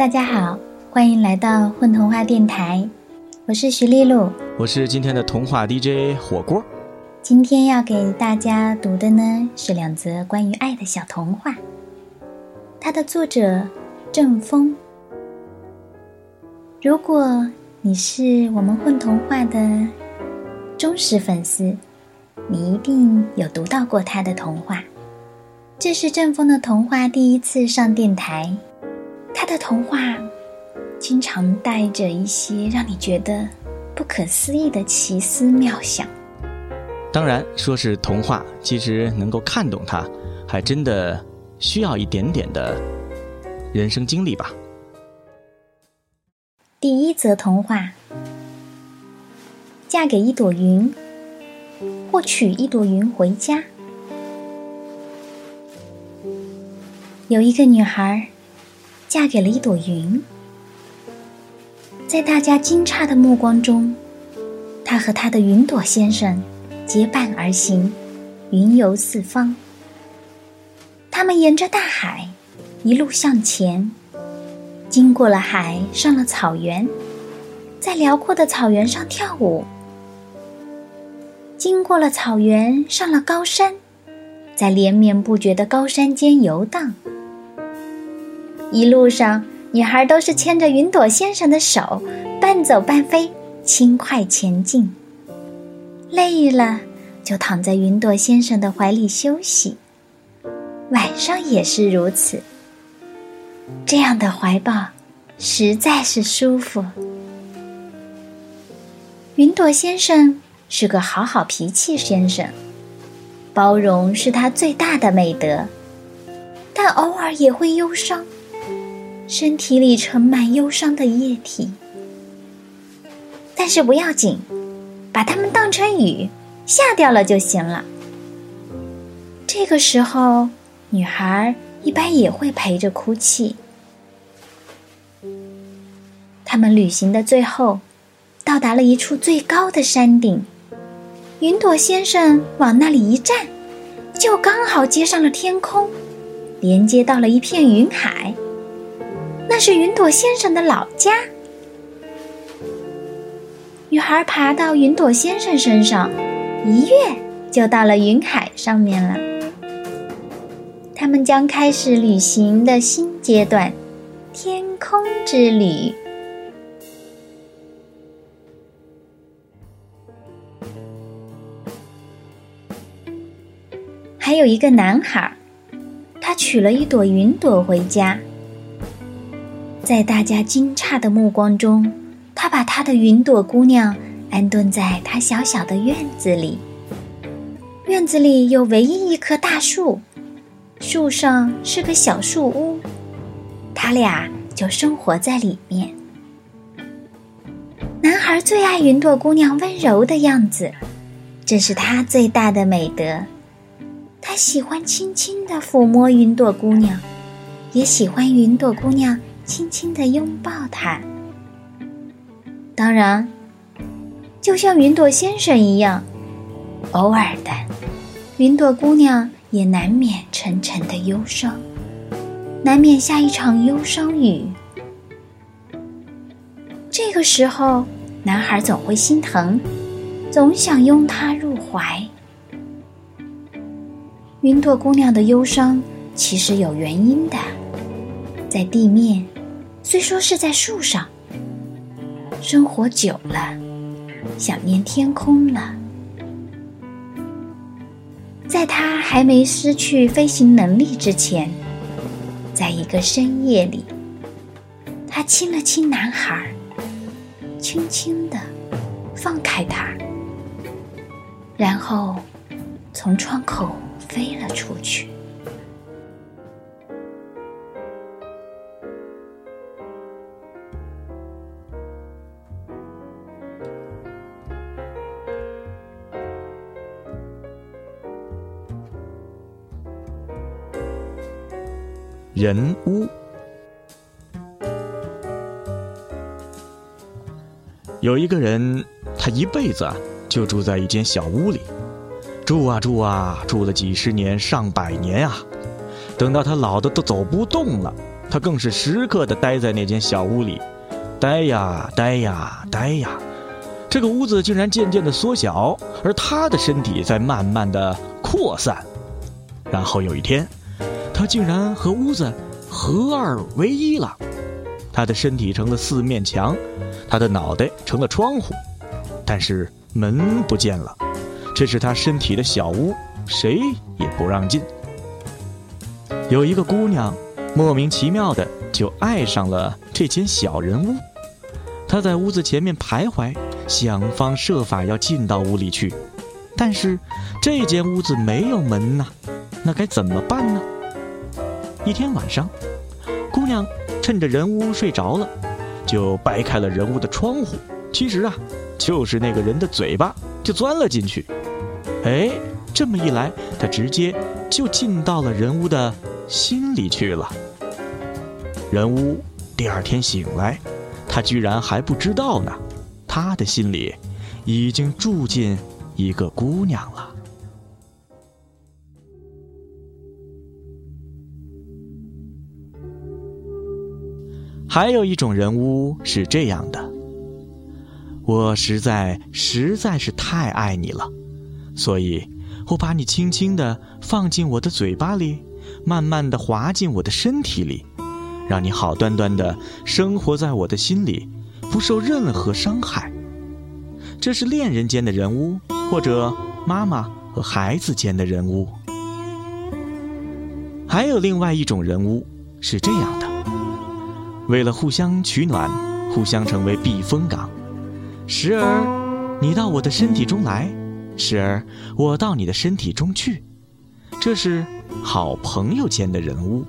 大家好，欢迎来到混童话电台，我是徐丽露，我是今天的童话 DJ 火锅。今天要给大家读的呢是两则关于爱的小童话，它的作者郑峰。如果你是我们混童话的忠实粉丝，你一定有读到过他的童话。这是郑峰的童话第一次上电台，他的童话经常带着一些让你觉得不可思议的奇思妙想。当然，说是童话，其实能够看懂它，还真的需要一点点的人生经历吧。第一则童话：嫁给一朵云，或娶一朵云回家。有一个女孩，嫁给了一朵云，在大家惊诧的目光中，她和她的云朵先生。结伴而行，云游四方。他们沿着大海一路向前，经过了海，上了草原，在辽阔的草原上跳舞；经过了草原，上了高山，在连绵不绝的高山间游荡。一路上，女孩都是牵着云朵先生的手，半走半飞，轻快前进。累了，就躺在云朵先生的怀里休息。晚上也是如此。这样的怀抱实在是舒服。云朵先生是个好好脾气先生，包容是他最大的美德，但偶尔也会忧伤，身体里盛满忧伤的液体。但是不要紧。把它们当成雨，下掉了就行了。这个时候，女孩一般也会陪着哭泣。他们旅行的最后，到达了一处最高的山顶。云朵先生往那里一站，就刚好接上了天空，连接到了一片云海。是云朵先生的老家。女孩爬到云朵先生身上，一跃就到了云海上面了。他们将开始旅行的新阶段——天空之旅。还有一个男孩，他取了一朵云朵回家，在大家惊诧的目光中。他把他的云朵姑娘安顿在他小小的院子里。院子里有唯一一棵大树，树上是个小树屋，他俩就生活在里面。男孩最爱云朵姑娘温柔的样子，这是他最大的美德。他喜欢轻轻地抚摸云朵姑娘，也喜欢云朵姑娘轻轻地拥抱他。当然，就像云朵先生一样，偶尔的，云朵姑娘也难免沉沉的忧伤，难免下一场忧伤雨。这个时候，男孩总会心疼，总想拥她入怀。云朵姑娘的忧伤其实有原因的，在地面，虽说是在树上。生活久了，想念天空了。在他还没失去飞行能力之前，在一个深夜里，他亲了亲男孩，轻轻的放开他，然后从窗口飞了出去。人屋有一个人，他一辈子就住在一间小屋里，住啊住啊，住了几十年、上百年啊。等到他老的都走不动了，他更是时刻的待在那间小屋里，待呀待呀待呀。这个屋子竟然渐渐的缩小，而他的身体在慢慢的扩散。然后有一天，他竟然和屋子合二为一了。他的身体成了四面墙，他的脑袋成了窗户，但是门不见了。这是他身体的小屋，谁也不让进。有一个姑娘，莫名其妙的就爱上了这间小人屋。她在屋子前面徘徊，想方设法要进到屋里去，但是这间屋子没有门呐，那该怎么办呢？一天晚上，姑娘趁着人屋睡着了，就掰开了人屋的窗户，其实啊，就是那个人的嘴巴，就钻了进去。哎，这么一来，她直接就进到了人屋的。心里去了。人屋第二天醒来，他居然还不知道呢，他的心里已经住进一个姑娘了。还有一种人物是这样的：我实在实在是太爱你了，所以我把你轻轻的放进我的嘴巴里。慢慢的滑进我的身体里，让你好端端的生活在我的心里，不受任何伤害。这是恋人间的人物，或者妈妈和孩子间的人物。还有另外一种人物是这样的：为了互相取暖，互相成为避风港。时而你到我的身体中来，时而我到你的身体中去。这是好朋友间的人物。